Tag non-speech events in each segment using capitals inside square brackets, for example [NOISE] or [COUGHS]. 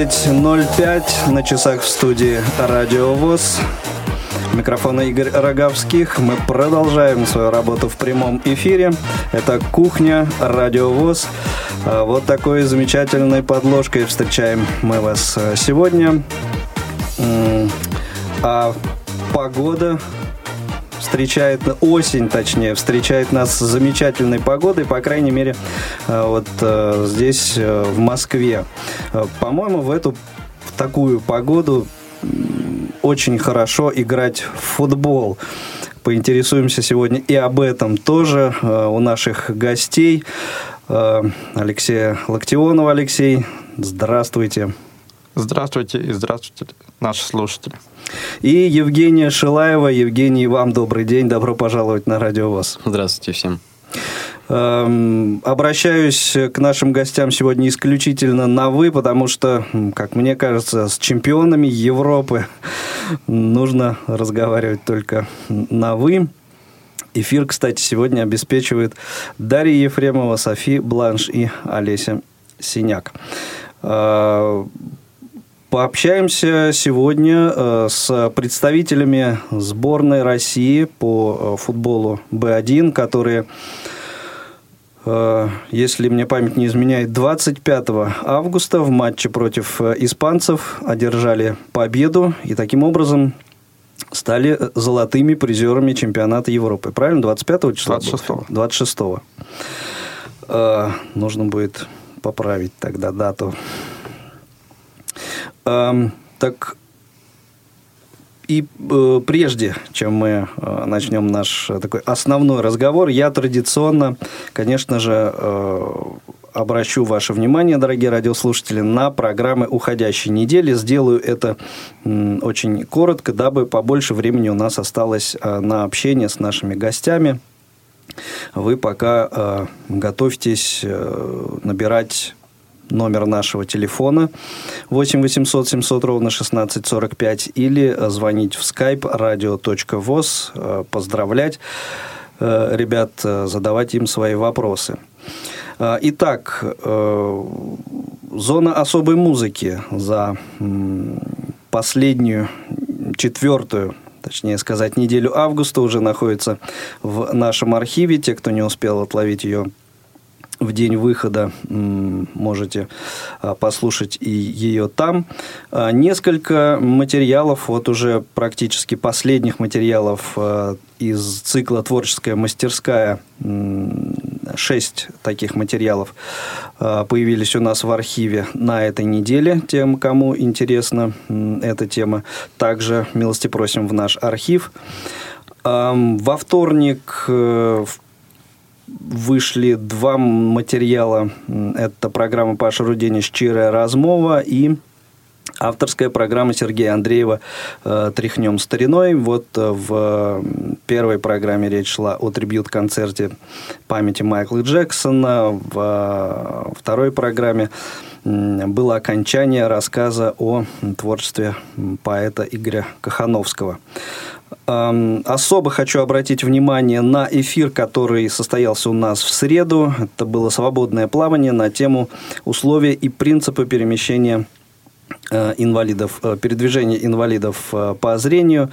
16.05 на часах в студии Радио ВОЗ. Микрофона Игорь Роговских. Мы продолжаем свою работу в прямом эфире. Это «Кухня», «Радио ВОЗ». А вот такой замечательной подложкой встречаем мы вас э, сегодня. А погода встречает осень, точнее, встречает нас с замечательной погодой, по крайней мере, э, вот э, здесь, э, в Москве. По-моему, в эту в такую погоду очень хорошо играть в футбол. Поинтересуемся сегодня и об этом тоже у наших гостей. Алексея Локтионова. Алексей, здравствуйте. Здравствуйте и здравствуйте, наши слушатели. И Евгения Шилаева. Евгений, вам добрый день. Добро пожаловать на Радио ВОЗ. Здравствуйте всем. Эм, обращаюсь к нашим гостям сегодня исключительно на «вы», потому что, как мне кажется, с чемпионами Европы нужно разговаривать только на «вы». Эфир, кстати, сегодня обеспечивает Дарья Ефремова, Софи Бланш и Олеся Синяк. Пообщаемся сегодня э, с представителями сборной России по э, футболу Б1, которые, э, если мне память не изменяет, 25 августа в матче против испанцев одержали победу и таким образом стали золотыми призерами чемпионата Европы. Правильно? 25 числа? 26. 26. Нужно будет поправить тогда дату так и э, прежде, чем мы э, начнем наш э, такой основной разговор, я традиционно, конечно же, обращу ваше внимание, дорогие радиослушатели, на программы уходящей недели. Сделаю это очень коротко, дабы побольше времени у нас осталось на общение с нашими гостями. Вы пока э, готовьтесь набирать номер нашего телефона 8 800 700 ровно 1645 или звонить в skype radio.voz, э, поздравлять э, ребят, э, задавать им свои вопросы. Итак, зона особой музыки за последнюю, четвертую точнее сказать, неделю августа уже находится в нашем архиве. Те, кто не успел отловить ее в день выхода можете а, послушать и ее там. А, несколько материалов, вот уже практически последних материалов а, из цикла «Творческая мастерская», шесть таких материалов появились у нас в архиве на этой неделе. Тем, кому интересна эта тема, также милости просим в наш архив. Во вторник э, в вышли два материала. Это программа Паша Рудени «Щирая размова» и Авторская программа Сергея Андреева э, «Тряхнем стариной». Вот э, в первой программе речь шла о трибют-концерте памяти Майкла Джексона. В э, второй программе было окончание рассказа о творчестве поэта Игоря Кахановского. Особо хочу обратить внимание на эфир, который состоялся у нас в среду. Это было свободное плавание на тему условия и принципы перемещения э, инвалидов, э, передвижения инвалидов э, по зрению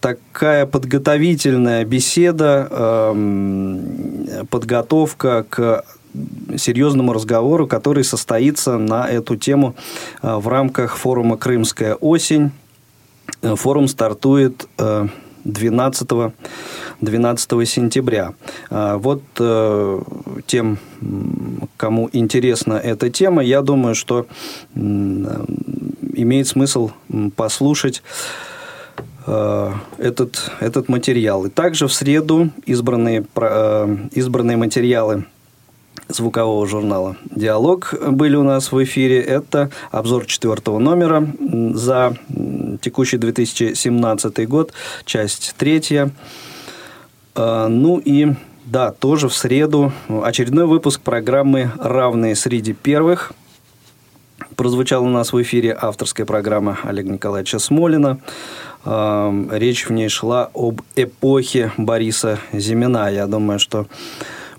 такая подготовительная беседа, подготовка к серьезному разговору, который состоится на эту тему в рамках форума «Крымская осень», форум стартует 12, э, 12 сентября. А, вот э, тем, кому интересна эта тема, я думаю, что имеет смысл послушать э, этот, этот материал. И также в среду избранные, э, избранные материалы звукового журнала «Диалог» были у нас в эфире. Это обзор четвертого номера за текущий 2017 год, часть третья. Э, ну и да, тоже в среду очередной выпуск программы «Равные среди первых». Прозвучала у нас в эфире авторская программа Олега Николаевича Смолина. Э, речь в ней шла об эпохе Бориса Зимина. Я думаю, что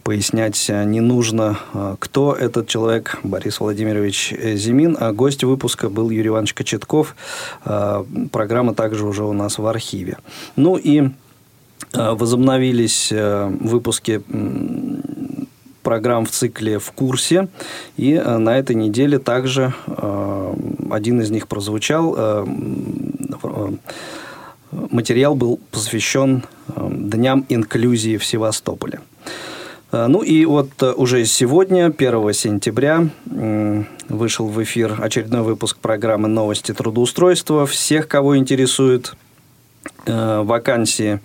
пояснять не нужно, э, кто этот человек, Борис Владимирович Зимин. А гость выпуска был Юрий Иванович Кочетков. Э, программа также уже у нас в архиве. Ну и э, возобновились выпуски программ в цикле «В курсе». И на этой неделе также один из них прозвучал. Материал был посвящен Дням инклюзии в Севастополе. Э, ну и вот э, уже сегодня, 1 сентября, вышел в эфир очередной выпуск программы «Новости трудоустройства». Всех, кого интересует вакансии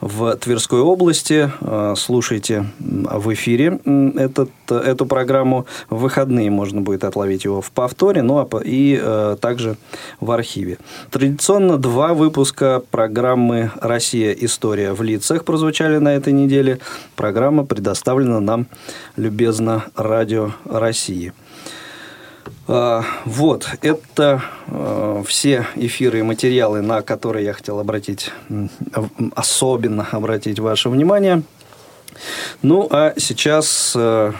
в Тверской области. Э, слушайте в эфире этот, эту программу. В выходные можно будет отловить его в повторе, ну а и э, также в архиве. Традиционно два выпуска программы «Россия. История в лицах» прозвучали на этой неделе. Программа предоставлена нам любезно Радио России. А, вот, это а, все эфиры и материалы, на которые я хотел обратить, особенно обратить ваше внимание. Ну, а сейчас а,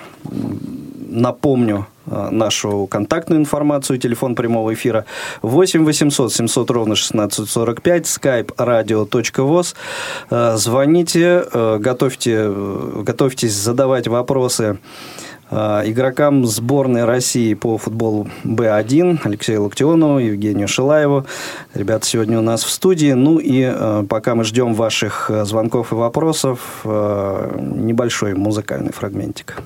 напомню нашу контактную информацию, телефон прямого эфира 8 800 700 ровно 1645, skype radio.voz. Звоните, готовьте, готовьтесь задавать вопросы Э, игрокам сборной России по футболу Б1 Алексею Локтионову, Евгению Шилаеву. Ребята сегодня у нас в студии. Ну и э, пока мы ждем ваших э, звонков и вопросов, небольшой музыкальный фрагментик.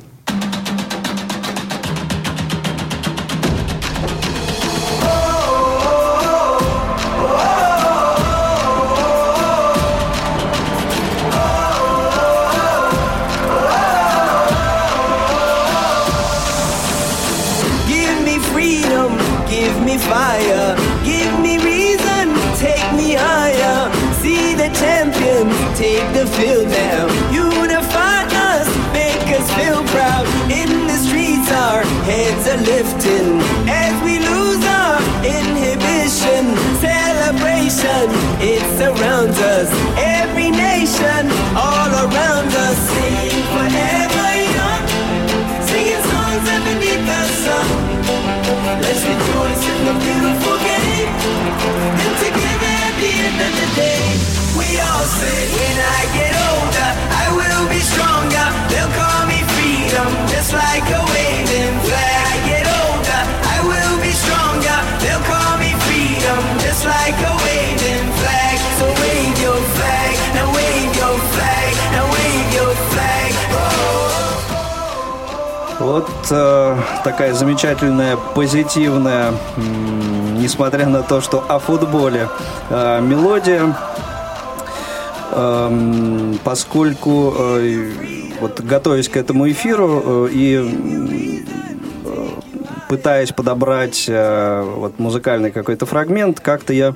Lifting as we lose our inhibition. Celebration, it surrounds us. Every nation, all around us, sing forever young, singing songs underneath the sun. Let's rejoice in the beautiful game, and together at the end of the day, we all say, when I get older, I will be stronger. They'll call me freedom, just like a waving flag. Вот э, такая замечательная, позитивная, несмотря на то, что о футболе, э, мелодия, э, поскольку э, вот готовясь к этому эфиру э, и пытаясь подобрать э, вот, музыкальный какой-то фрагмент, как-то я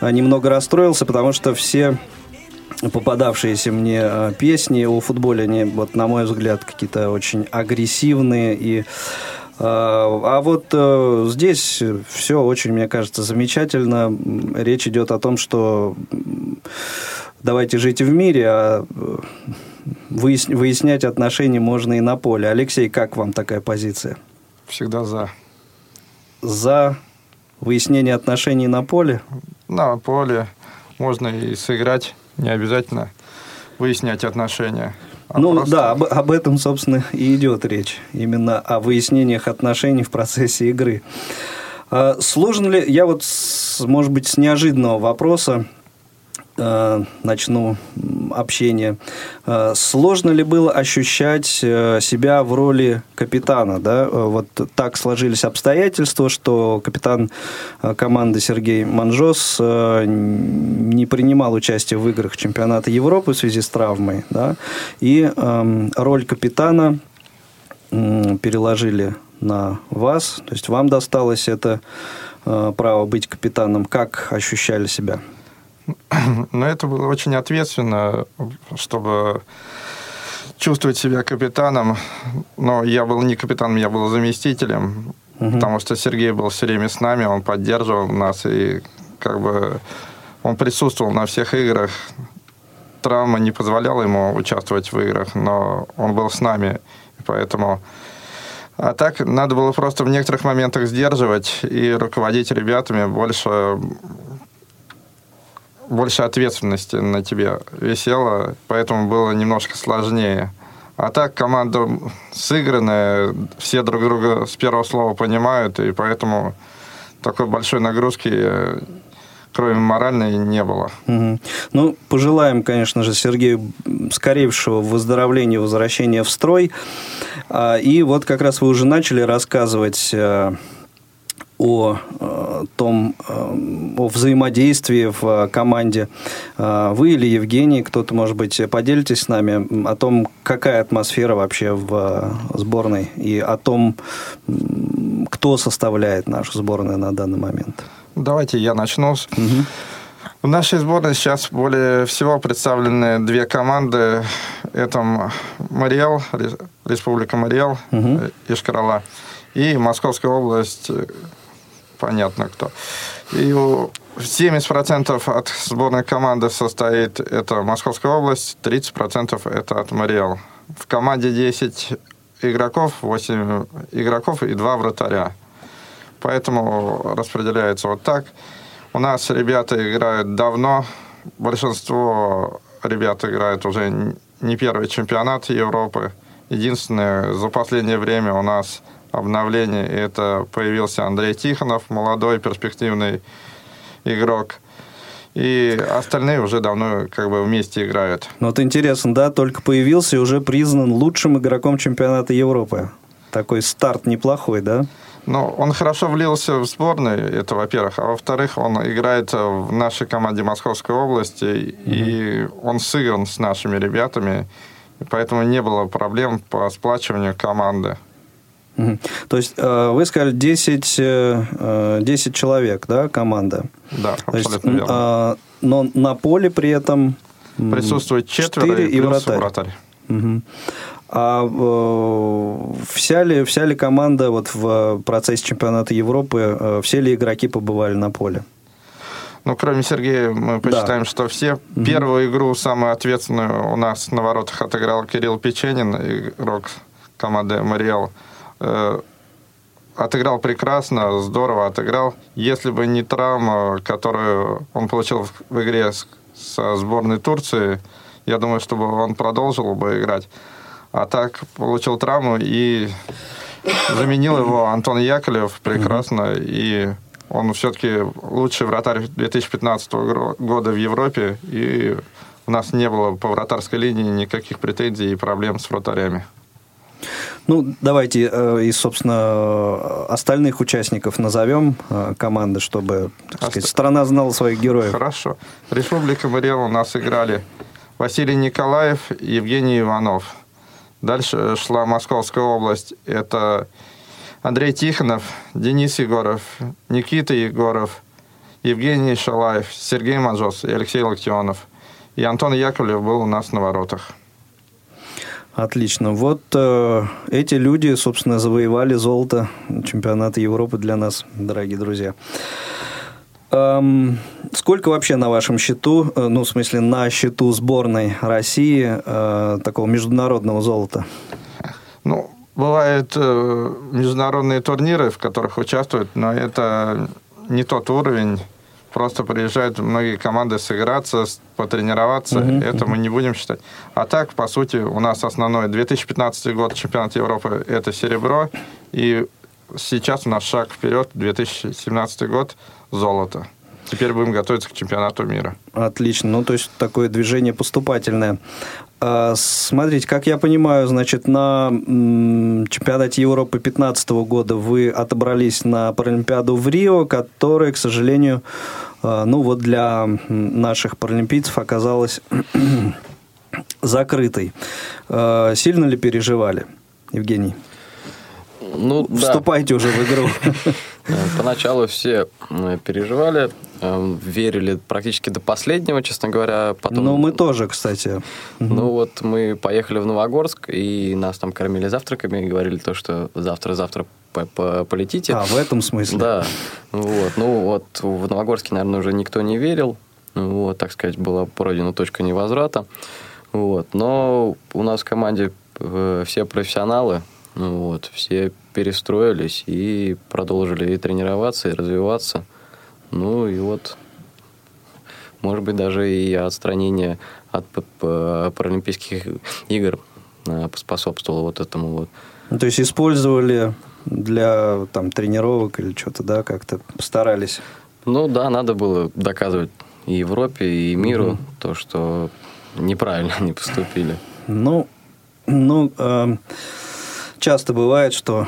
э, немного расстроился, потому что все попадавшиеся мне э, песни о футболе, они, вот, на мой взгляд, какие-то очень агрессивные и а вот здесь все очень, мне кажется, замечательно. Речь идет о том, что давайте жить в мире, а выяснять отношения можно и на поле. Алексей, как вам такая позиция? Всегда за. За выяснение отношений на поле? На поле можно и сыграть, не обязательно выяснять отношения. А ну просто... да, об, об этом, собственно, и идет речь. Именно о выяснениях отношений в процессе игры. А сложно ли, я вот, может быть, с неожиданного вопроса э, начну общение. Э, Сложно ли было ощущать э, себя в роли капитана? Да? Вот так сложились обстоятельства, что капитан команды Сергей Манжос не принимал участие в играх чемпионата Европы в связи с травмой. Да? И эм, роль капитана переложили на вас, то есть вам досталось это право быть капитаном. Как ощущали себя? [CLEARS THROAT] Но это было очень ответственно, чтобы чувствовать себя капитаном. Но я был не капитаном, я был заместителем, потому что Сергей был все время с нами, он поддерживал нас и как бы он присутствовал на всех играх. Травма не позволяла ему участвовать в играх, но он был с нами, поэтому а так надо было просто в некоторых моментах сдерживать и руководить ребятами больше больше ответственности на тебе висело, поэтому было немножко сложнее. А так команда сыгранная, все друг друга с первого слова понимают, и поэтому такой большой нагрузки, э, кроме моральной, не было. Мгм. Ну, пожелаем, конечно же, Сергею скорейшего выздоровления, возвращения в строй. А, И вот как раз вы уже начали рассказывать э, о э, том, э, о взаимодействии в э, команде. Вы или Евгений, кто-то, может быть, поделитесь с нами о том, какая атмосфера вообще в сборной и о том, кто составляет нашу сборную на данный момент. Давайте я начну. В нашей сборной сейчас более всего представлены две команды. Это Мариэл, Ре- Республика Мариэл, э, Ишкарала, и Московская область, понятно кто. И у- 70% от сборной команды состоит это Московская область, 30% это от Мариэл. В команде 10 игроков, 8 игроков и 2 вратаря. Поэтому распределяется вот так. У нас ребята играют давно. Большинство ребят играют уже не первый чемпионат Европы. Единственное, за последнее время у нас обновление, и это появился Андрей Тихонов, молодой перспективный игрок. И остальные уже давно как бы вместе играют. Ну, вот интересно, да, только появился и уже признан лучшим игроком чемпионата Европы. Такой старт неплохой, да? Ну, он хорошо влился в сборную, это во-первых. А во-вторых, он играет в нашей команде Московской области, и он сыгран с нашими ребятами, поэтому не было проблем по сплачиванию команды. То есть э, вы сказали 10, э, э, 10 человек, да, команда? Да, есть, абсолютно м, верно. а, но на поле при этом... Присутствует четверо и и вратарь. вратарь. Мгм. А э, вся, ли, вся ли команда вот в процессе чемпионата Европы, э, все ли игроки побывали на поле? Ну, кроме Сергея, мы посчитаем, что все. Первую игру, самую ответственную, у нас на воротах отыграл Кирилл Печенин, игрок команды «Мариэл». Э, Отыграл прекрасно, здорово отыграл. Если бы не травма, которую он получил в- в игре с- со сборной Турции, я думаю, чтобы он продолжил бы играть. А так получил травму и заменил его Антон Яковлев прекрасно. И он все-таки лучший вратарь 2015 гро- года в Европе. И у нас не было по вратарской линии никаких претензий и проблем с вратарями. Ну, давайте э, из, собственно, остальных участников назовем э, команды, чтобы, так сказать, Оста- страна знала своих героев. Хорошо. Республика Мариэл у нас играли Василий Николаев, Евгений Иванов. Дальше шла Московская область. Это Андрей Тихонов, Денис Егоров, Никита Егоров, Евгений Шалаев, Сергей Мажос и Алексей Локтионов. И Антон Яковлев был у нас на воротах. Отлично. Вот э, эти люди, собственно, завоевали золото чемпионата Европы для нас, дорогие друзья. Эм, сколько вообще на вашем счету, э, ну, в смысле, на счету сборной России э, такого международного золота? Ну, бывают э, международные турниры, в которых участвуют, но это не тот уровень. Просто приезжают многие команды сыграться, потренироваться. это мы не будем считать. А так, по сути, у нас основной 2015 год чемпионат Европы – это серебро. И сейчас у нас шаг вперед, 2017 год – золото. Теперь будем готовиться к чемпионату мира. Отлично. Ну, то есть такое движение поступательное. А, смотрите, как я понимаю, значит, на чемпионате Европы 2015 года вы отобрались на Паралимпиаду в Рио, которая, к сожалению, а, ну вот для наших паралимпийцев оказалась [CLEARS THROAT] закрытой. А, Сильно ли переживали, Евгений? Ну, да. Вступайте уже в игру. [LAUGHS] Э, Поначалу все переживали, э, верили практически до последнего, честно говоря. Потом, Ну, мы тоже, кстати. Ну вот мы поехали в Новогорск, и нас там кормили завтраками, и говорили то, что завтра-завтра по- по- полетите. А, в этом смысле? Да. Вот. Ну вот в Новогорске, наверное, уже никто не верил. Вот, так сказать, была пройдена точка невозврата. Вот. Но у нас в команде э, все профессионалы, вот, все перестроились и продолжили и тренироваться, и развиваться. Ну и вот, может быть, даже и отстранение от Паралимпийских игр э, поспособствовало вот этому вот. Ну, то есть использовали для там тренировок или что-то, да, как-то постарались. Ну да, надо было доказывать и Европе, и миру то, что неправильно [LAUGHS] они поступили. Ну, ну, эм, часто бывает, что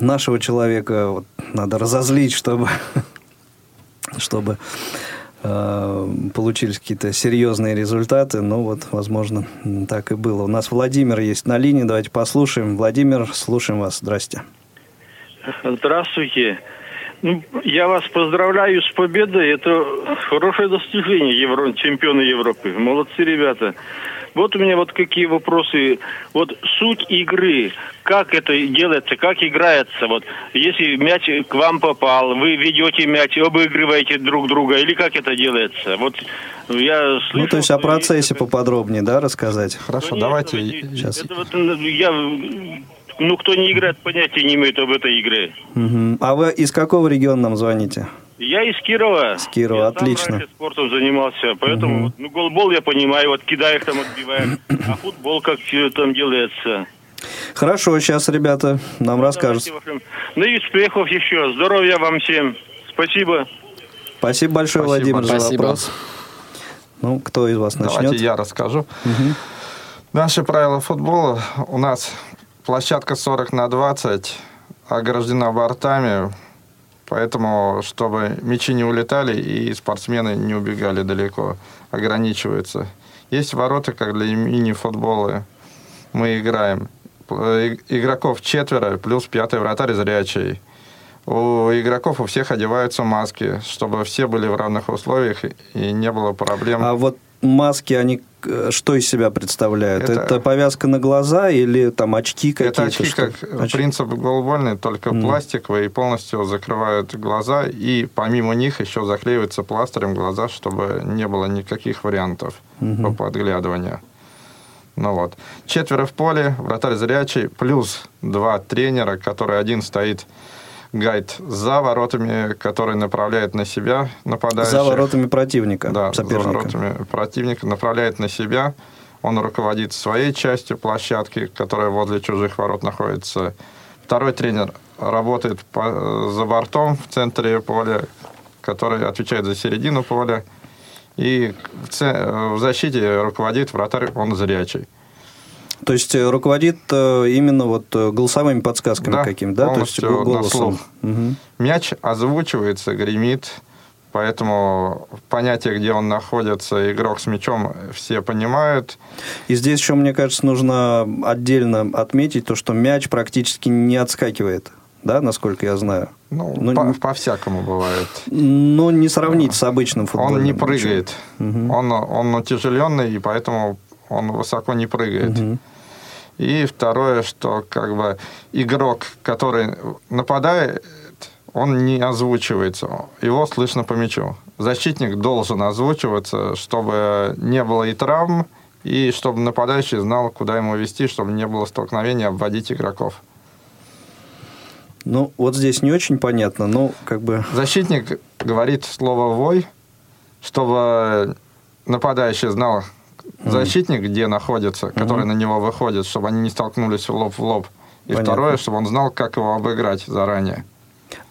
нашего человека вот надо разозлить, чтобы, [LAUGHS] чтобы э, получились какие-то серьезные результаты. Ну вот, возможно, так и было. У нас Владимир есть на линии, давайте послушаем. Владимир, слушаем вас. Здрасте. Здравствуйте. Ну, я вас поздравляю с победой. Это хорошее достижение Евро... чемпиона Европы. Молодцы ребята. Вот у меня вот какие вопросы. Вот суть игры, как это делается, как играется. Вот если мяч к вам попал, вы ведете мяч, обыгрываете друг друга, или как это делается? Вот я слышал, Ну, то есть о процессе есть поподробнее, да, рассказать? Хорошо, Конечно, давайте... ведь Сейчас. это вот, ну, я, ну, кто не играет, понятия не имеет об этой игре. Мгм. А вы из какого региона нам звоните? Я из Кирова. Из Кирова, я отлично. Раньше спортом занимался, поэтому вот, ну голбол я понимаю, вот кидаешь там отбиваешь, а футбол как там делается. Хорошо, сейчас ребята нам расскажут. Давайте вашим- Ну и успехов еще, здоровья вам всем. Спасибо. Спасибо большое, Спасибо. Владимир, за Спасибо. вопрос. Ну, кто из вас начнет? Давайте я расскажу. Наши правила футбола. У нас площадка 40 на 20 ограждена бортами, поэтому, чтобы мячи не улетали и спортсмены не убегали далеко, ограничивается. Есть ворота, как для мини-футбола. Мы играем. И- Игроков четверо, плюс пятый вратарь зрячий. У игроков у всех одеваются маски, чтобы все были в равных условиях и не было проблем. А вот маски, они э, что из себя представляют? Это, Это- повязка на глаза или там очки какие-то? Это очки, что- как Очки. принцип голбольный, только пластиковые и полностью закрывают глаза. И помимо них еще заклеиваются пластырем глаза, чтобы не было никаких вариантов по подглядыванию. Ну вот. Четверо в поле, вратарь зрячий, плюс два тренера, который один стоит гайд за воротами, который направляет на себя нападающих. За воротами противника, Да, за соперника. воротами противника направляет на себя. Он руководит своей частью площадки, которая возле чужих ворот находится. Второй тренер работает по- за бортом в центре поля, который отвечает за середину поля. И в, це- в защите руководит вратарь, он зрячий. То есть э, руководит э, именно вот э, голосовыми подсказками Да, какими, да? То есть голосом. Мгм. Мяч озвучивается, гремит, поэтому понятие, где он находится, игрок с мячом, все понимают. И здесь еще, мне кажется, нужно отдельно отметить то, что мяч практически не отскакивает, да, насколько я знаю. Ну, Ну, по- не- по-всякому бывает. Ну, не сравнить с обычным футболом. Он не прыгает. Он, он утяжеленный, и поэтому он высоко не прыгает. И второе, что как бы игрок, который нападает, он не озвучивается. Его слышно по мячу. Защитник должен озвучиваться, чтобы не было и травм, и чтобы нападающий знал, куда ему вести, чтобы не было столкновения, обводить игроков. Ну, вот здесь не очень понятно, ну, как бы... Защитник говорит слово «вой», чтобы нападающий знал защитник, где находится, который на него выходит, чтобы они не столкнулись лоб в лоб. И Понятно. второе, чтобы он знал, как его обыграть заранее.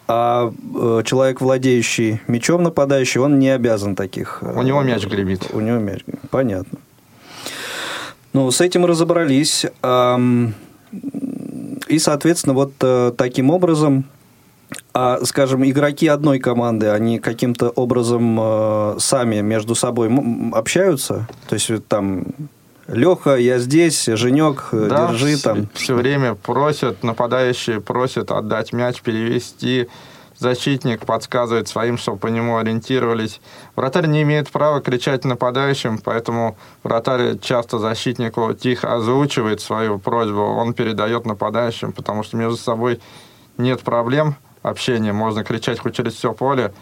А э, человек, владеющий мячом нападающий, он не обязан таких... э, У него мяч гребит. У него мяч. Понятно. Ну, с этим разобрались. И, соответственно, вот э, таким образом, а, скажем, игроки одной команды, они каким-то образом э, сами между собой общаются? То есть там Леха, я здесь, Женек, э, Да, держи все, там. время просят, нападающие просят отдать мяч, перевести. Защитник подсказывает своим, чтобы по нему ориентировались. Вратарь не имеет права кричать нападающим, поэтому вратарь часто защитнику тихо озвучивает свою просьбу, он передает нападающим, потому что между собой нет проблем общения, можно кричать хоть через все поле,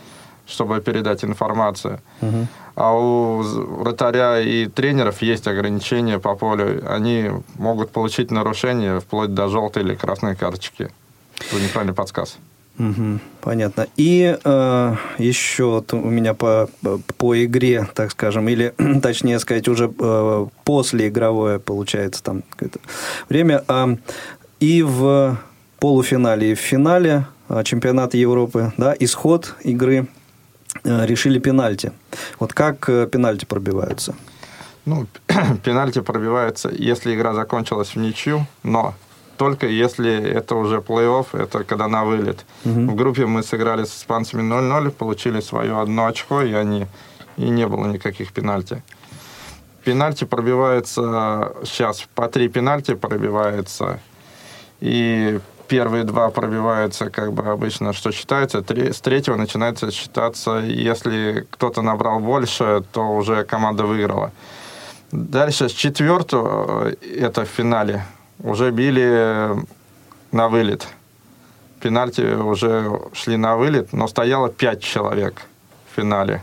чтобы передать информацию. А у вратаря и тренеров есть ограничения по полю. Они могут получить нарушение вплоть до желтой или красной карточки. Это неправильный подсказ. Мгм, понятно. И э, еще вот у меня по, по игре, так скажем, или [CLEARS THROAT] точнее сказать, уже э, после игровое получается там время. А, и в полуфинале, и в финале чемпионата Европы, да, исход игры э, решили пенальти. Вот как э, пенальти пробиваются? Ну, [CLEARS THROAT] пенальти пробивается, если игра закончилась в ничью, но только если это уже плей-офф, это когда на вылет. В группе мы сыграли с испанцами 0-0, получили свое одно очко, и они и не было никаких пенальти. Пенальти пробивается сейчас по три пенальти пробивается, и первые два пробиваются, как бы обычно, что считается. Три- с третьего начинается считаться, если кто-то набрал больше, то уже команда выиграла. Дальше с четвертого, э, это в финале, уже били на вылет. Пенальти уже шли на вылет, но стояло пять человек в финале.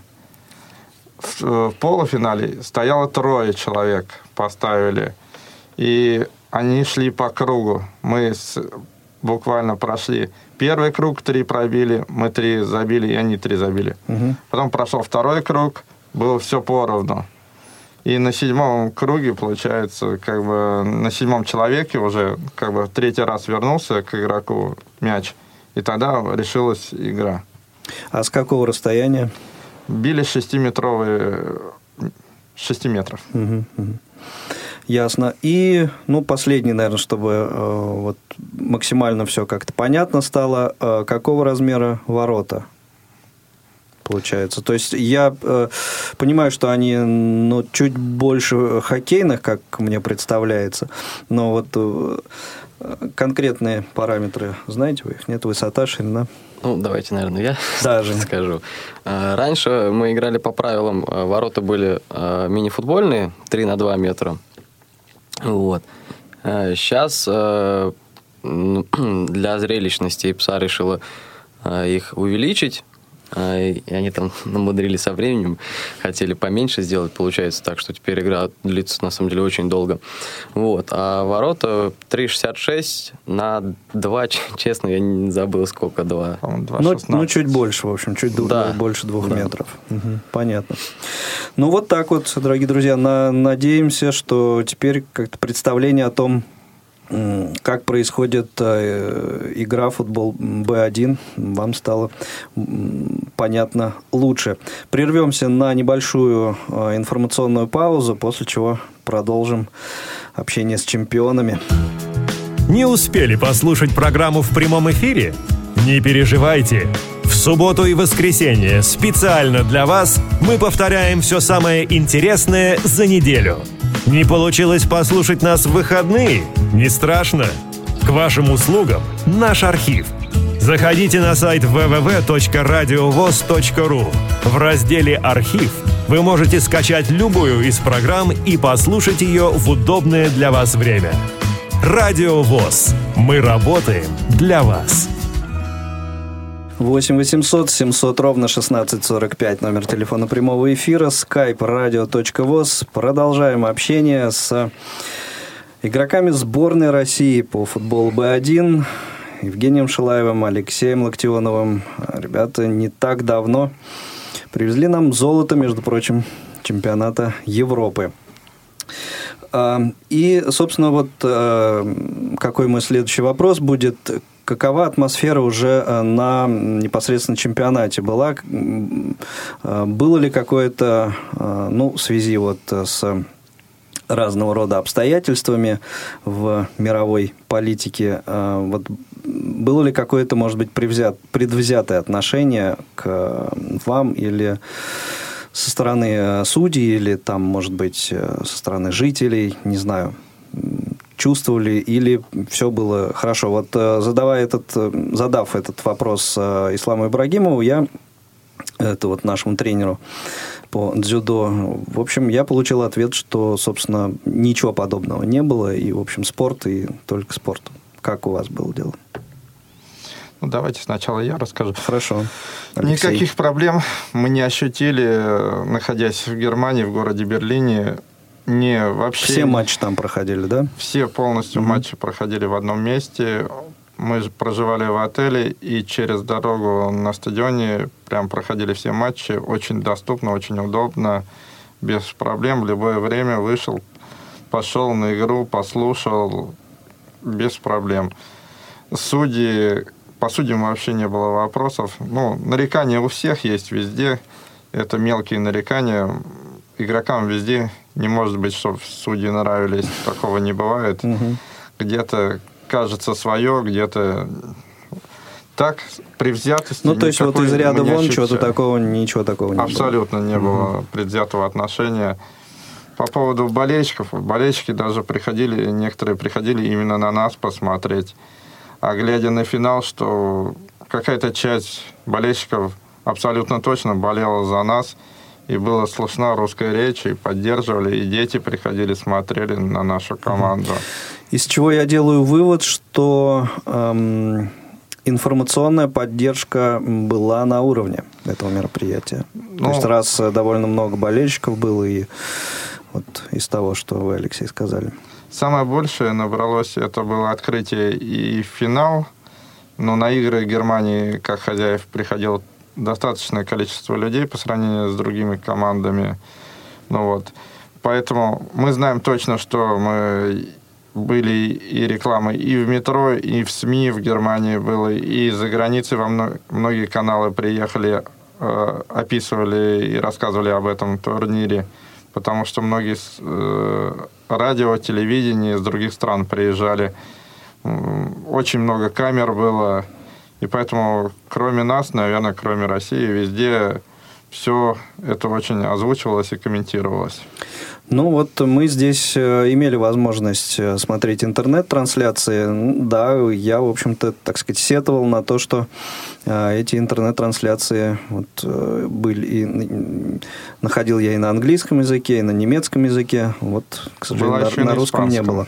В, э, в полуфинале стояло трое человек, поставили. И они шли по кругу. Мы с- буквально прошли первый круг, три пробили, мы три забили, и они три забили. Потом прошел второй круг, было все поровну. И на седьмом круге, получается, как бы на седьмом человеке уже как бы третий раз вернулся к игроку мяч. И тогда решилась игра. А с какого расстояния? Били шестиметровые, шести метров. Мгм, мгм. Ясно. И, ну, последний, наверное, чтобы э, вот максимально все как-то понятно стало, э, какого размера ворота получается. То есть я э, понимаю, что они, ну, чуть больше хоккейных, как мне представляется, но вот э, конкретные параметры, знаете вы их? Нет, высота, ширина? Ну, давайте, наверное, я Да, [LAUGHS] Жень. скажу. А, Раньше мы играли по правилам, а, ворота были а, мини-футбольные, 3 на 2 метра. Вот. Сейчас [CLEARS THROAT] для зрелищности ИПСА решила а, их увеличить. А, И они там [LAUGHS] намудрили со временем, хотели поменьше сделать. Получается так, что теперь игра длится на самом деле очень долго. Вот. А ворота 3,66 на 2, [LAUGHS] честно, я не забыл, сколько 2. По-моему, Ну, 2,16. ну, чуть больше, в общем, чуть Да. больше двух Да. метров. Мгм, понятно. Ну, вот так вот, дорогие друзья. На- надеемся, что теперь как-то представление о том, как происходит э, игра футбол Б1, вам стало понятно лучше. Прервемся на небольшую э, информационную паузу, после чего продолжим общение с чемпионами. Не успели послушать программу в прямом эфире? Не переживайте. В субботу и воскресенье специально для вас мы повторяем все самое интересное за неделю. Не получилось послушать нас в выходные? Не страшно. К вашим услугам наш архив. Заходите на сайт www.radiovoz.ru. В разделе «Архив» вы можете скачать любую из программ и послушать ее в удобное для вас время. Радио ВОЗ. Мы работаем для вас. 8 800 700 ровно 1645, номер телефона прямого эфира, skype radio.voz. Продолжаем общение с игроками сборной России по футболу Б1, Евгением Шилаевым, Алексеем Локтионовым. Ребята не так давно привезли нам золото, между прочим, чемпионата Европы. А, И, собственно, вот э, какой мой следующий вопрос будет. Какова атмосфера уже э, на непосредственно чемпионате была? Э, Было ли какое-то, ну, в связи вот с разного рода обстоятельствами в мировой политике. э, Вот было ли какое-то, может быть, привзят, предвзятое отношение к вам или со стороны э, судей, или там, может быть, э, со стороны жителей, не знаю, чувствовали или все было хорошо? Вот э, задавая этот, задав этот вопрос Исламу Ибрагимову, я это вот нашему тренеру по дзюдо. В общем, я получил ответ, что, собственно, ничего подобного не было, и, в общем, спорт, и только спорт. Как у вас было дело? Ну, давайте сначала я расскажу. Хорошо. Алексей. Никаких проблем мы не ощутили, находясь в Германии, в городе Берлине. Не вообще... Все матчи там проходили, да? Все полностью матчи проходили в одном месте. Мы проживали в отеле, и через дорогу на стадионе прям проходили все матчи. Очень доступно, очень удобно, без проблем. В любое время вышел, пошел на игру, послушал, без проблем. Судьи, по судьям вообще не было вопросов. Ну, нарекания у всех есть везде. Это мелкие нарекания. Игрокам везде не может быть, чтобы судьи нравились. Такого не бывает. Где-то кажется свое, где-то так, привзятости Ну, то есть вот из ряда вон чего-то такого, ничего такого не было. Абсолютно не было предвзятого отношения. По поводу болельщиков, болельщики даже приходили, некоторые приходили именно на нас посмотреть. А глядя на финал, что какая-то часть болельщиков абсолютно точно болела за нас, и была слышна русская речь, и поддерживали, и дети приходили, смотрели на нашу команду. Из чего я делаю вывод, что эм, информационная поддержка была на уровне этого мероприятия. То Ну, есть раз э, довольно много болельщиков было, и вот из того, что вы, Алексей, сказали. Самое большее набралось, это было открытие и финал. Но на игры Германии, как хозяев, приходило достаточное количество людей по сравнению с другими командами. Ну вот. Поэтому мы знаем точно, что мы были и рекламы и в метро, и в СМИ в Германии было, и за границей во мно- многие каналы приехали, э, описывали и рассказывали об этом турнире, потому что многие э, радио, телевидение из других стран приезжали. Очень много камер было, и поэтому кроме нас, наверное, кроме России, везде все это очень озвучивалось и комментировалось. Ну вот мы здесь э, имели возможность э, смотреть интернет-трансляции. Да, я, в общем-то, так сказать, сетовал на то, что э, эти интернет-трансляции вот, были. И, находил я и на английском языке, и на немецком языке. Вот, к сожалению, Была на, на русском не было.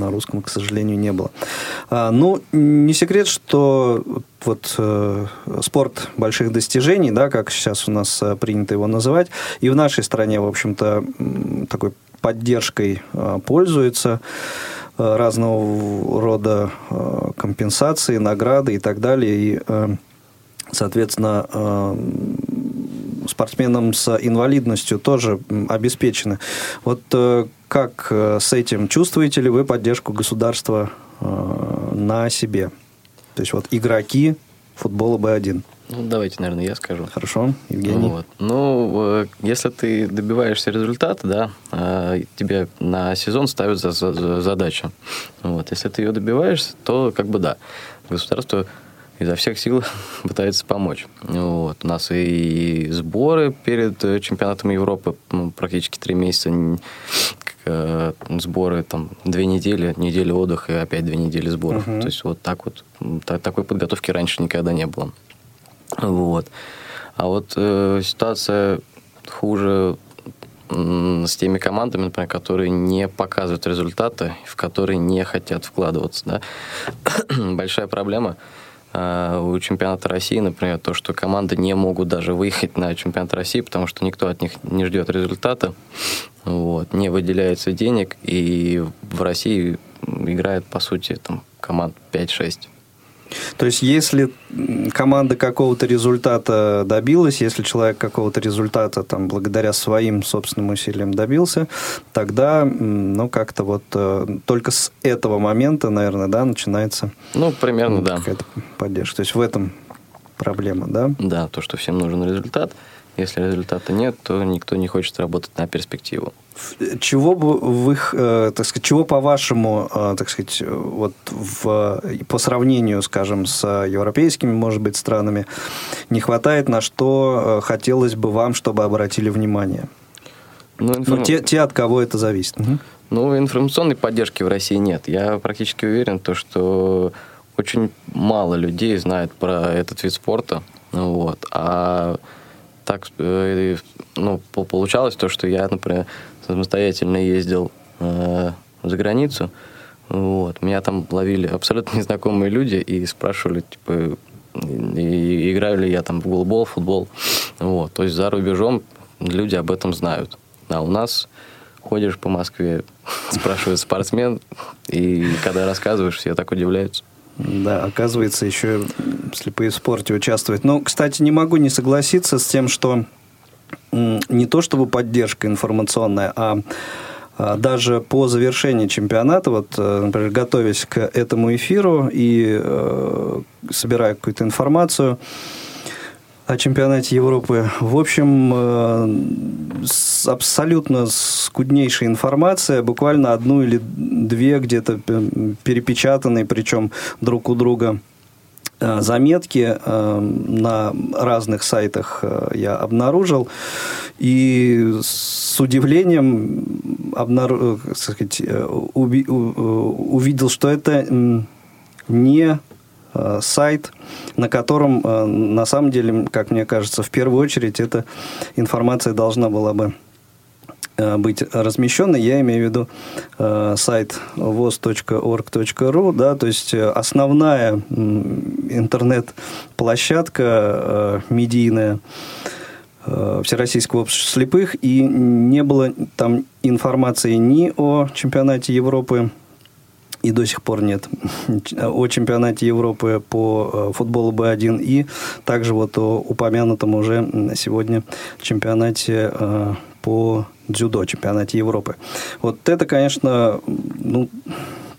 На русском, к сожалению, не было. А, ну, не секрет, что вот э, спорт больших достижений, да, как сейчас у нас э, принято его называть, и в нашей стране, в общем-то, такой поддержкой э, пользуется э, разного рода э, компенсации, награды и так далее. И, э, соответственно, э, спортсменам с инвалидностью тоже обеспечены. Вот э, как э, с этим чувствуете ли вы поддержку государства э, на себе? То есть вот игроки футбола Б1. Ну, давайте, наверное, я скажу. Хорошо, Евгений? Вот. Ну, э, если ты добиваешься результата, да, тебе на сезон ставят за, за- за задачу. Вот. Если ты ее добиваешься, то как бы да, государство изо всех сил [LAUGHS] пытается помочь. Вот. У нас и сборы перед чемпионатом Европы практически три месяца. Э, Сборы там две недели, неделя отдыха и опять две недели сборов. То есть вот так вот м, та- такой подготовки раньше никогда не было. Вот. А вот э, ситуация хуже с теми командами, например, которые не показывают результаты, в которые не хотят вкладываться. Да? [CLEARS THROAT] Большая проблема у чемпионата России, например, то, что команды не могут даже выехать на чемпионат России, потому что никто от них не ждет результата, вот, не выделяется денег, и в России играет, по сути, там, команд 5-6. То есть, если команда какого-то результата добилась, если человек какого-то результата там благодаря своим собственным усилиям добился, тогда, ну, как-то вот э, только с этого момента, наверное, да, начинается... Ну, примерно, да. Какая-то поддержка. То есть, в этом проблема, да? Да, то, что всем нужен результат. Если результата нет, то никто не хочет работать на перспективу. Чего бы вы, э, так сказать, чего по-вашему, э, так сказать, вот в, по сравнению, скажем, с европейскими, может быть, странами, не хватает, на что э, хотелось бы вам, чтобы обратили внимание? Ну, информ... ну те, те, от кого это зависит. Угу. Ну, информационной поддержки в России нет. Я практически уверен, то, что очень мало людей знает про этот вид спорта. Вот. А так ну, получалось то, что я, например, самостоятельно ездил э, за границу. Вот. Меня там ловили абсолютно [LAUGHS] незнакомые люди и спрашивали, типа, и, играю ли я там в голбол, футбол. Вот. То есть за рубежом люди об этом знают. А у нас ходишь по Москве, [LAUGHS] спрашивает спортсмен, и когда рассказываешь, все так удивляются. Да, оказывается, еще слепые в спорте участвуют. Но, кстати, не могу не согласиться с тем, что не то чтобы поддержка информационная, а, а даже по завершении чемпионата, вот, э, например, готовясь к этому эфиру и э, собирая какую-то информацию о чемпионате Европы, в общем, э, абсолютно скуднейшая информация, буквально одну или две где-то перепечатанные, причем друг у друга Э, заметки э, на разных сайтах э, я обнаружил. И с удивлением обнару... сказать, увидел, что это не сайт, на котором на самом деле, как мне кажется, в первую очередь эта информация должна была бы Э, быть размещенной. Я имею в виду э, сайт voz.org.ru, да, то есть э, основная интернет-площадка э, медийная э, Всероссийского общества слепых, и не было там информации ни о чемпионате Европы, и до сих пор нет, о чемпионате Европы по э, футболу Б1 и также вот о упомянутом уже сегодня чемпионате по дзюдо, чемпионате Европы. Вот это, конечно, ну,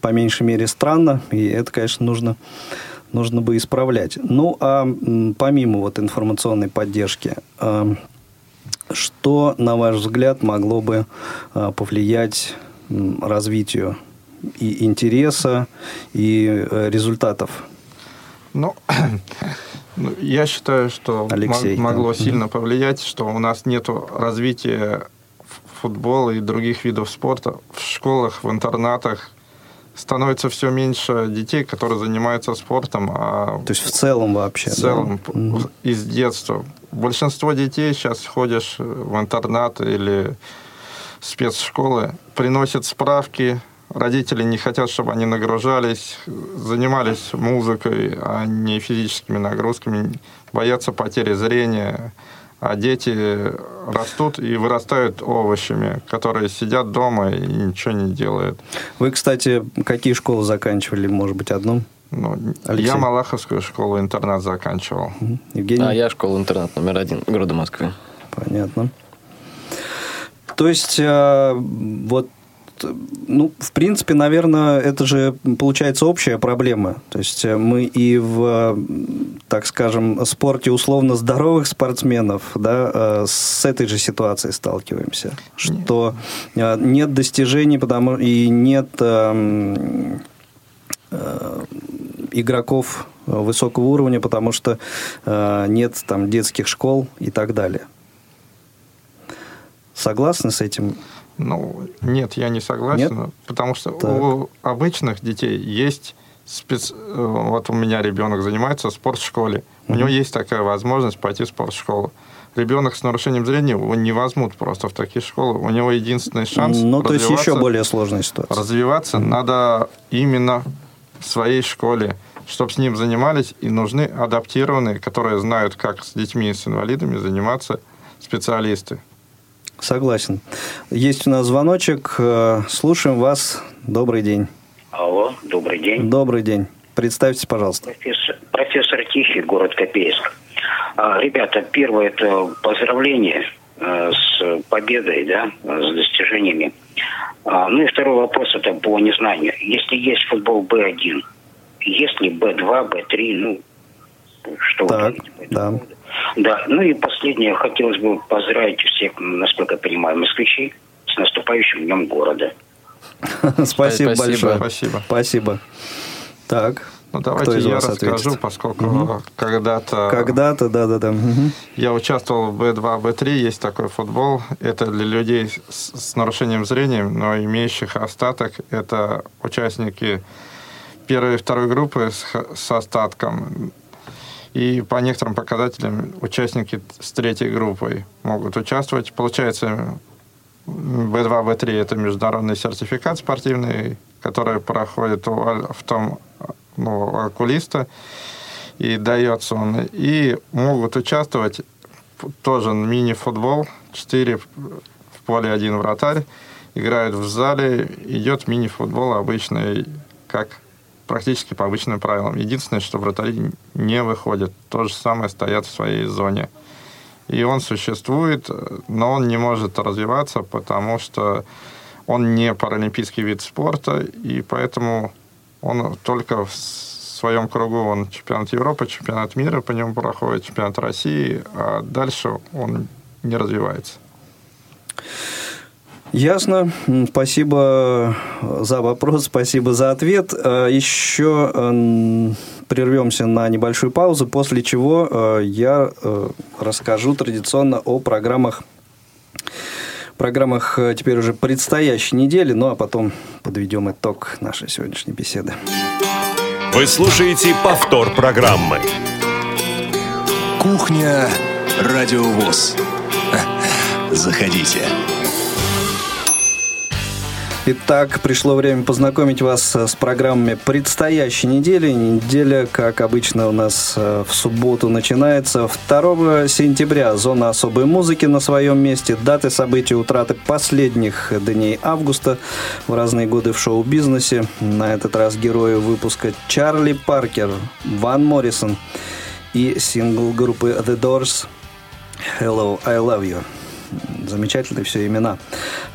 по меньшей мере странно, и это, конечно, нужно, нужно бы исправлять. Ну, а помимо вот информационной поддержки, а, что, на ваш взгляд, могло бы а, повлиять развитию и интереса, и э, результатов? Ну, [COUGHS] ну, я считаю, что Алексей, могло да. сильно повлиять, что у нас нет развития футбола и других видов спорта в школах, в интернатах становится все меньше детей, которые занимаются спортом. А То есть в целом вообще? В целом, да? из детства. Большинство детей сейчас ходишь в интернат или спецшколы, приносят справки, родители не хотят, чтобы они нагружались, занимались музыкой, а не физическими нагрузками, боятся потери зрения, а дети растут и вырастают овощами, которые сидят дома и ничего не делают. Вы, кстати, какие школы заканчивали? Может быть, одну? Ну, я Малаховскую школу-интернат заканчивал. Евгений? А я школу-интернат номер один города Москвы. Понятно. То есть, э, вот ну, в принципе, наверное, это же получается общая проблема. То есть э, мы и в, так скажем, спорте условно здоровых спортсменов, да, э, с этой же ситуацией сталкиваемся, что э, нет достижений, потому и нет эм, игроков высокого уровня, потому что нет там детских школ и так далее. Согласны с этим? Ну, нет, я не согласен, нет? потому что так. у обычных детей есть спец... Вот у меня ребенок занимается в спортшколе. У него есть такая возможность пойти в спортшколу. Ребенок с нарушением зрения его не возьмут просто в такие школы. У него единственный шанс. Ну, то есть еще более сложная ситуация. Развиваться mm-hmm. надо именно в своей школе, чтобы с ним занимались, и нужны адаптированные, которые знают, как с детьми с инвалидами заниматься специалисты. Согласен. Есть у нас звоночек. Э, слушаем вас. Добрый день. Алло, добрый день. Добрый день. Представьтесь, пожалуйста. Профессор профессор Тихий, город Копейск. А, ребята, первое это поздравление э, с победой, да, с достижениями. А, ну и второй вопрос это по незнанию. Если есть футбол Б1, есть ли Б2, Б3, ну, что так, вы да. Да, ну и последнее, хотелось бы поздравить всех, насколько я понимаю, москвичей с наступающим днем города. [LAUGHS] Спасибо большое. Спасибо. Спасибо. Так, Ну, давайте я расскажу, ответит? поскольку когда-то когда-то, да-да-да. Я участвовал в B2, B3, есть такой футбол. Это для людей с, с нарушением зрения, но имеющих остаток. Это участники первой и второй группы с, х- с остатком. И по некоторым показателям участники с третьей группой могут участвовать. Получается, B2, B3 это международный сертификат спортивный, который проходит у в том ну, окулиста, и дается он. И могут участвовать тоже мини-футбол, 4 в поле, один вратарь, играют в зале, идет мини-футбол обычный, как практически по обычным правилам. Единственное, что вратари не выходят. То же самое стоят в своей зоне. И он существует, но он не может развиваться, потому что он не паралимпийский вид спорта, и поэтому он только в своем кругу, он чемпионат Европы, чемпионат мира по нему проходит, чемпионат России, а дальше он не развивается. Ясно. Спасибо за вопрос, [LAUGHS] спасибо за ответ. Э, Еще м, прервемся на небольшую паузу, после чего э, я э, расскажу традиционно о программах программах э, теперь уже предстоящей недели, ну а потом подведем итог нашей сегодняшней беседы. Вы слушаете повтор программы. Кухня Радиовоз. [LAUGHS] Заходите. Итак, пришло время познакомить вас э, с программами предстоящей недели. Неделя, как обычно, у нас э, в субботу начинается. 2 сентября зона особой музыки на своем месте. Даты событий утраты последних дней августа в разные годы в шоу-бизнесе. На этот раз герои выпуска Чарли Паркер, Ван Моррисон и сингл группы The Doors Hello, I Love You. Замечательные все имена.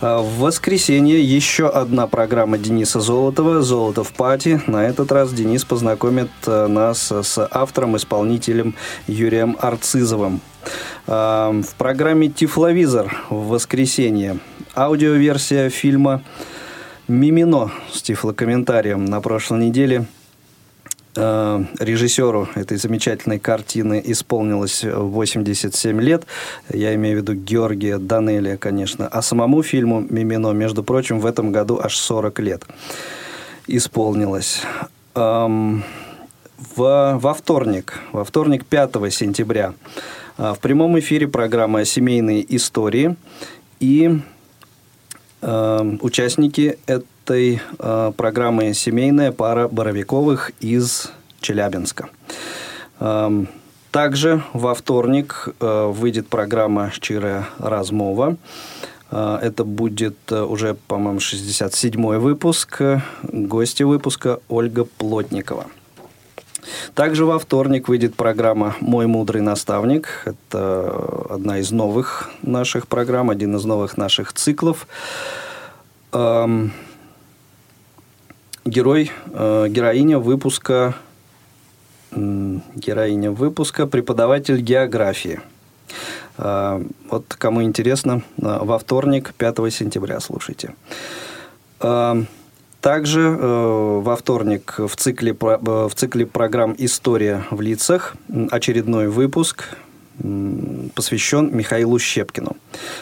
А В воскресенье еще одна программа Дениса Золотова «Золотов пати». На этот раз Денис познакомит э, нас с автором-исполнителем Юрием Арцизовым. А, В программе «Тифловизор» в воскресенье аудиоверсия фильма «Мимино» с тифлокомментарием на прошлой неделе – режиссеру этой замечательной картины исполнилось 87 лет. Я имею в виду Георгия Данелия, конечно. А самому фильму «Мимино», между прочим, в этом году аж 40 лет исполнилось. Эм, в, во вторник, во вторник 5 сентября э, в прямом эфире программа «Семейные истории» и э, участники этой э, программы «Семейная пара Боровиковых» из Челябинска. Эм, также во вторник э, выйдет программа «Щирая размова». Э, Это будет уже, по-моему, 67-й выпуск. Гости выпуска Ольга Плотникова. Также во вторник выйдет программа «Мой мудрый наставник». Это одна из новых наших программ, один из новых наших циклов. Эм, Герой, э, героиня выпуска, героиня выпуска преподаватель географии. Э, Вот кому интересно, э, во вторник, 5 сентября слушайте. Также во вторник в цикле, в цикле программ «История в лицах» очередной выпуск посвящен Михаилу Щепкину.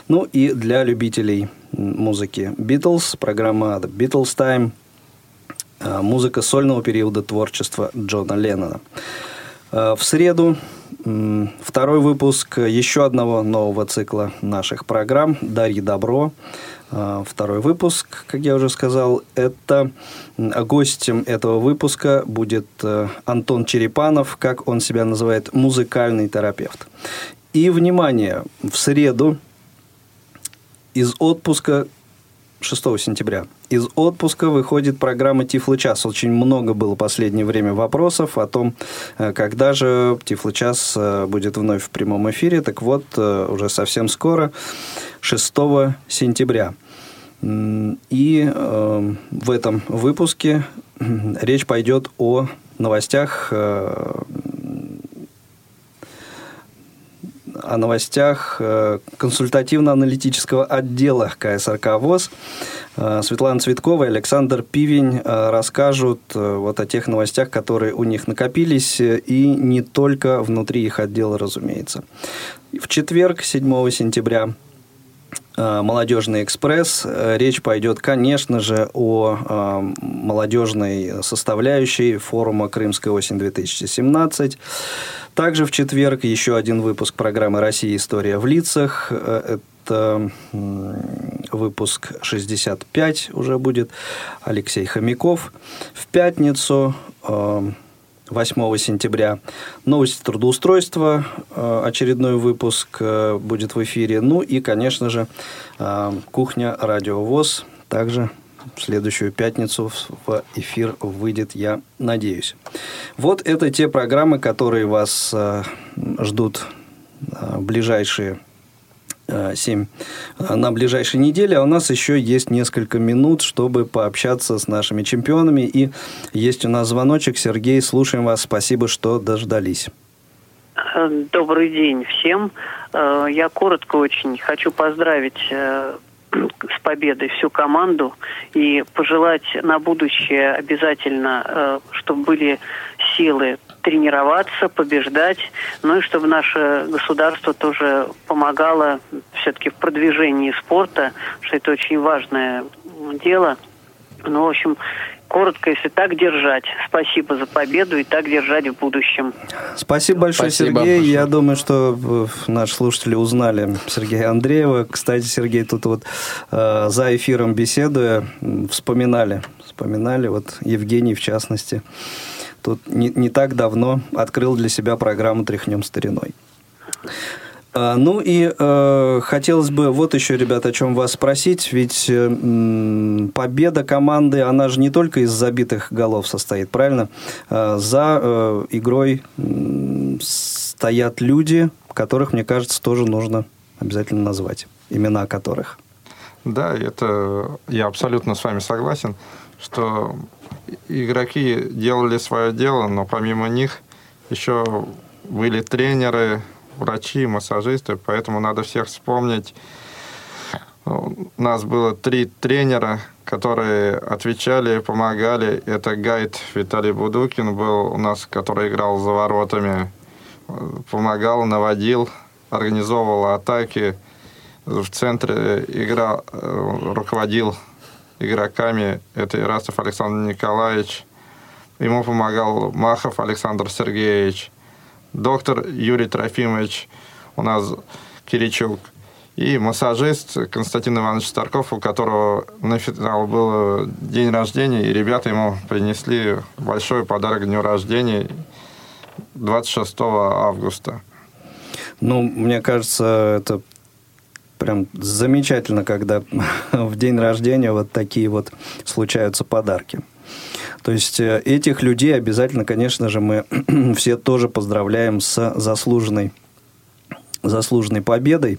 Ну и для любителей музыки Beatles программа «The Beatles Time» музыка сольного периода творчества Джона Леннона. Э, В среду второй выпуск еще одного нового цикла наших программ «Дарьи добро». Э, Второй выпуск, как я уже сказал, это гостем этого выпуска будет э, Антон Черепанов, как он себя называет, музыкальный терапевт. И, внимание, в среду из отпуска 6 сентября. Из отпуска выходит программа «Тифлы час». Очень много было в последнее время вопросов о том, э, когда же «Тифлы час» э, будет вновь в прямом эфире. Так вот, э, уже совсем скоро, 6 сентября. И э, в этом выпуске речь пойдет о новостях э, о новостях э, консультативно-аналитического отдела КСРК ВОЗ. Э, Светлана Цветкова и Александр Пивень э, расскажут вот о тех новостях, которые у них накопились, и не только внутри их отдела, разумеется. В четверг, 7 сентября, «Молодежный экспресс». Речь пойдет, конечно же, о молодежной составляющей форума «Крымская осень-2017». Также в четверг еще один выпуск программы «Россия. История в лицах». Э, это выпуск 65 уже будет. Алексей Хомяков. В пятницу 8 э, сентября. Новости трудоустройства, э, очередной выпуск будет в эфире. Ну и, конечно же, кухня Радио ВОЗ также в следующую пятницу в эфир выйдет, я надеюсь. Вот это те программы, которые вас э, ждут э, ближайшие 7 э, на ближайшей неделе. А у нас еще есть несколько минут, чтобы пообщаться с нашими чемпионами. И есть у нас звоночек. Сергей, слушаем вас. Спасибо, что дождались. Добрый день всем. Я коротко очень хочу поздравить с победой всю команду и пожелать на будущее обязательно, э, чтобы были силы тренироваться, побеждать, ну и чтобы наше государство тоже помогало все-таки в продвижении спорта, что это очень важное дело. Ну, в общем, коротко, если так держать. Спасибо за победу и так держать в будущем. Спасибо большое, Спасибо Сергей. Большое. Я думаю, что э, наши слушатели узнали Сергея Андреева. Кстати, Сергей тут вот э, за эфиром беседуя вспоминали, вспоминали вот Евгений в частности. Тут не, не так давно открыл для себя программу «Тряхнем стариной». А, ну и э, хотелось бы вот еще, ребята, о чем вас спросить. Ведь э, победа команды, она же не только из забитых голов состоит, правильно? Э, за э, игрой э, стоят люди, которых, мне кажется, тоже нужно обязательно назвать. Имена которых. Да, это я абсолютно с вами согласен, что игроки делали свое дело, но помимо них еще были тренеры, врачи, массажисты, поэтому надо всех вспомнить. У нас было три тренера, которые отвечали, помогали. Это гайд Виталий Будукин был у нас, который играл за воротами, помогал, наводил, организовывал атаки. В центре игра, руководил игроками. Это Ирастов Александр Николаевич. Ему помогал Махов Александр Сергеевич доктор Юрий Трофимович у нас Киричук, и массажист Константин Иванович Старков, у которого на финал был день рождения, и ребята ему принесли большой подарок дню рождения 26 августа. Ну, мне кажется, это прям замечательно, когда [LAUGHS] в день рождения вот такие вот случаются подарки. То есть э, этих людей обязательно, конечно же, мы [CLEARS THROAT] все тоже поздравляем с заслуженной, заслуженной победой.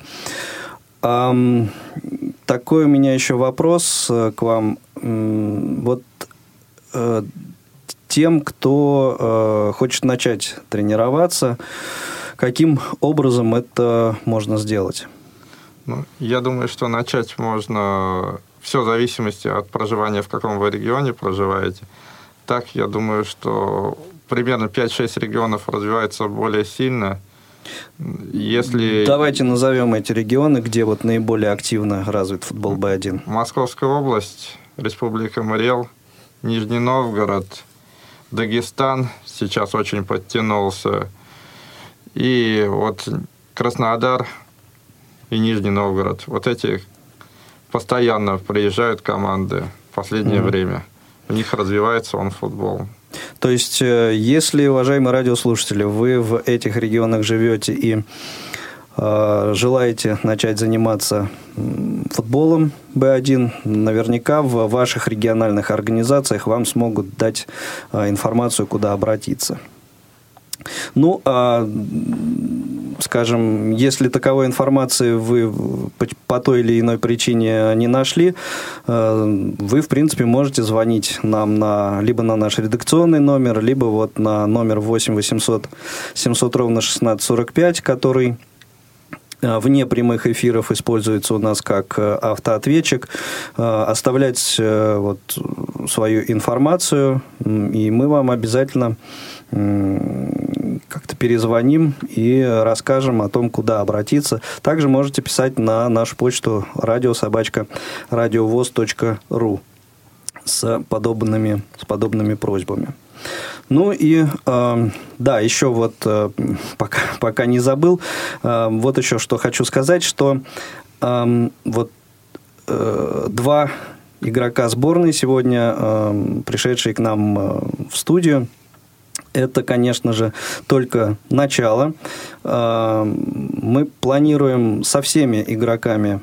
Такой у меня еще вопрос э, к вам. Вот э, тем, кто хочет начать тренироваться, каким образом это можно сделать? Ну, я думаю, что начать можно все в зависимости от проживания, в каком вы регионе проживаете. Так, я думаю, что примерно 5-6 регионов развиваются более сильно. Если... Давайте назовем эти регионы, где вот наиболее активно развит футбол Б1. Московская область, Республика Мариэл, Нижний Новгород, Дагестан сейчас очень подтянулся. И вот Краснодар и Нижний Новгород. Вот эти постоянно приезжают команды в последнее mm-hmm. время. У них развивается он футбол. То есть, э, если, уважаемые радиослушатели, вы в этих регионах живете и желаете начать заниматься футболом Б1, наверняка в ваших региональных организациях вам смогут дать информацию, куда обратиться. Ну, а, скажем, если таковой информации вы по той или иной причине не нашли, э, вы, в принципе, можете звонить нам на, либо на наш редакционный номер, либо вот на номер 8 800 700 ровно 1645, который э, вне прямых эфиров используется у нас как э, автоответчик, оставлять вот свою информацию, и мы вам обязательно как-то перезвоним и расскажем о том, куда обратиться. Также можете писать на нашу почту радиособачка радиовоз.ру с подобными, с подобными просьбами. Ну и э, да, еще вот э, пока, пока не забыл, э, вот еще что хочу сказать, что э, вот э, два игрока сборной сегодня, э, пришедшие к нам э, в студию, это, конечно же, только начало. А, мы планируем со всеми игроками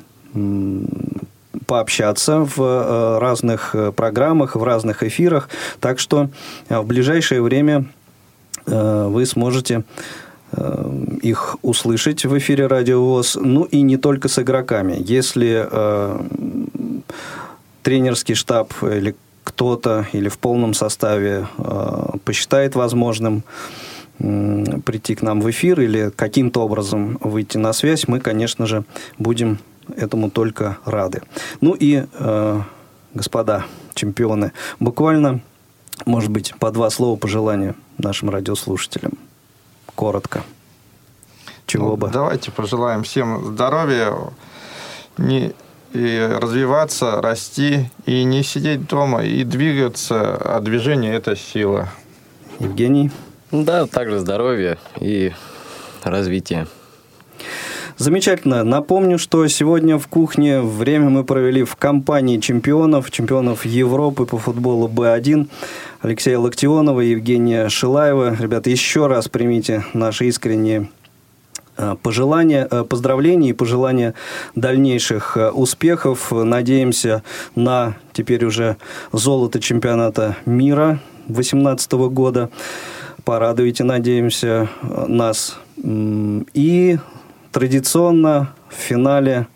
пообщаться в э, разных э, программах, в разных эфирах. Так что э, в ближайшее время вы сможете их услышать в эфире Радио ВОЗ. Ну и не только с игроками. Если тренерский штаб или кто-то или в полном составе э, посчитает возможным прийти к нам в эфир или каким-то образом выйти на связь, мы, конечно же, будем этому только рады. Ну и, э, господа чемпионы, буквально, может быть, по два слова пожелания нашим радиослушателям. Коротко. Чего ну, бы? Давайте пожелаем всем здоровья, не и развиваться, расти, и не сидеть дома, и двигаться, а движение – это сила. Евгений? Да, также здоровье и развитие. Замечательно. Напомню, что сегодня в кухне время мы провели в компании чемпионов, чемпионов Европы по футболу Б1. Алексея Локтионова и Евгения Шилаева. Ребята, еще раз примите наши искренние пожелания, э, поздравления и пожелания дальнейших э, успехов. Надеемся на теперь уже золото чемпионата мира 2018 года. Порадуйте, надеемся, нас. И традиционно в финале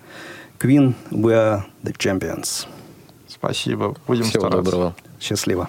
Queen We Are The Champions. Спасибо. Будем Всего стараться. доброго. Счастливо.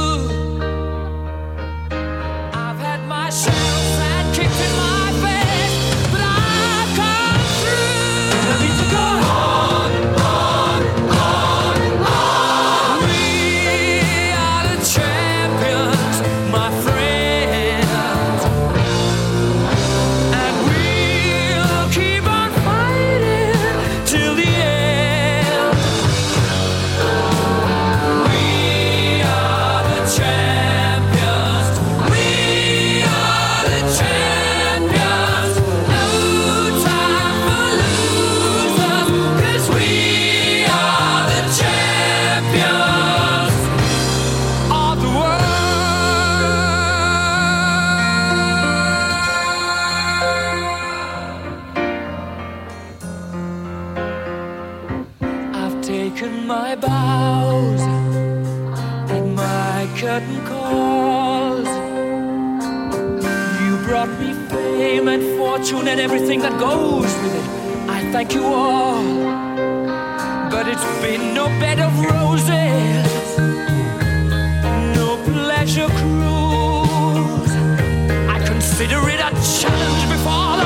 Fortune and everything that goes with it. I thank you all. But it's been no bed of roses, no pleasure cruise. I consider it a challenge before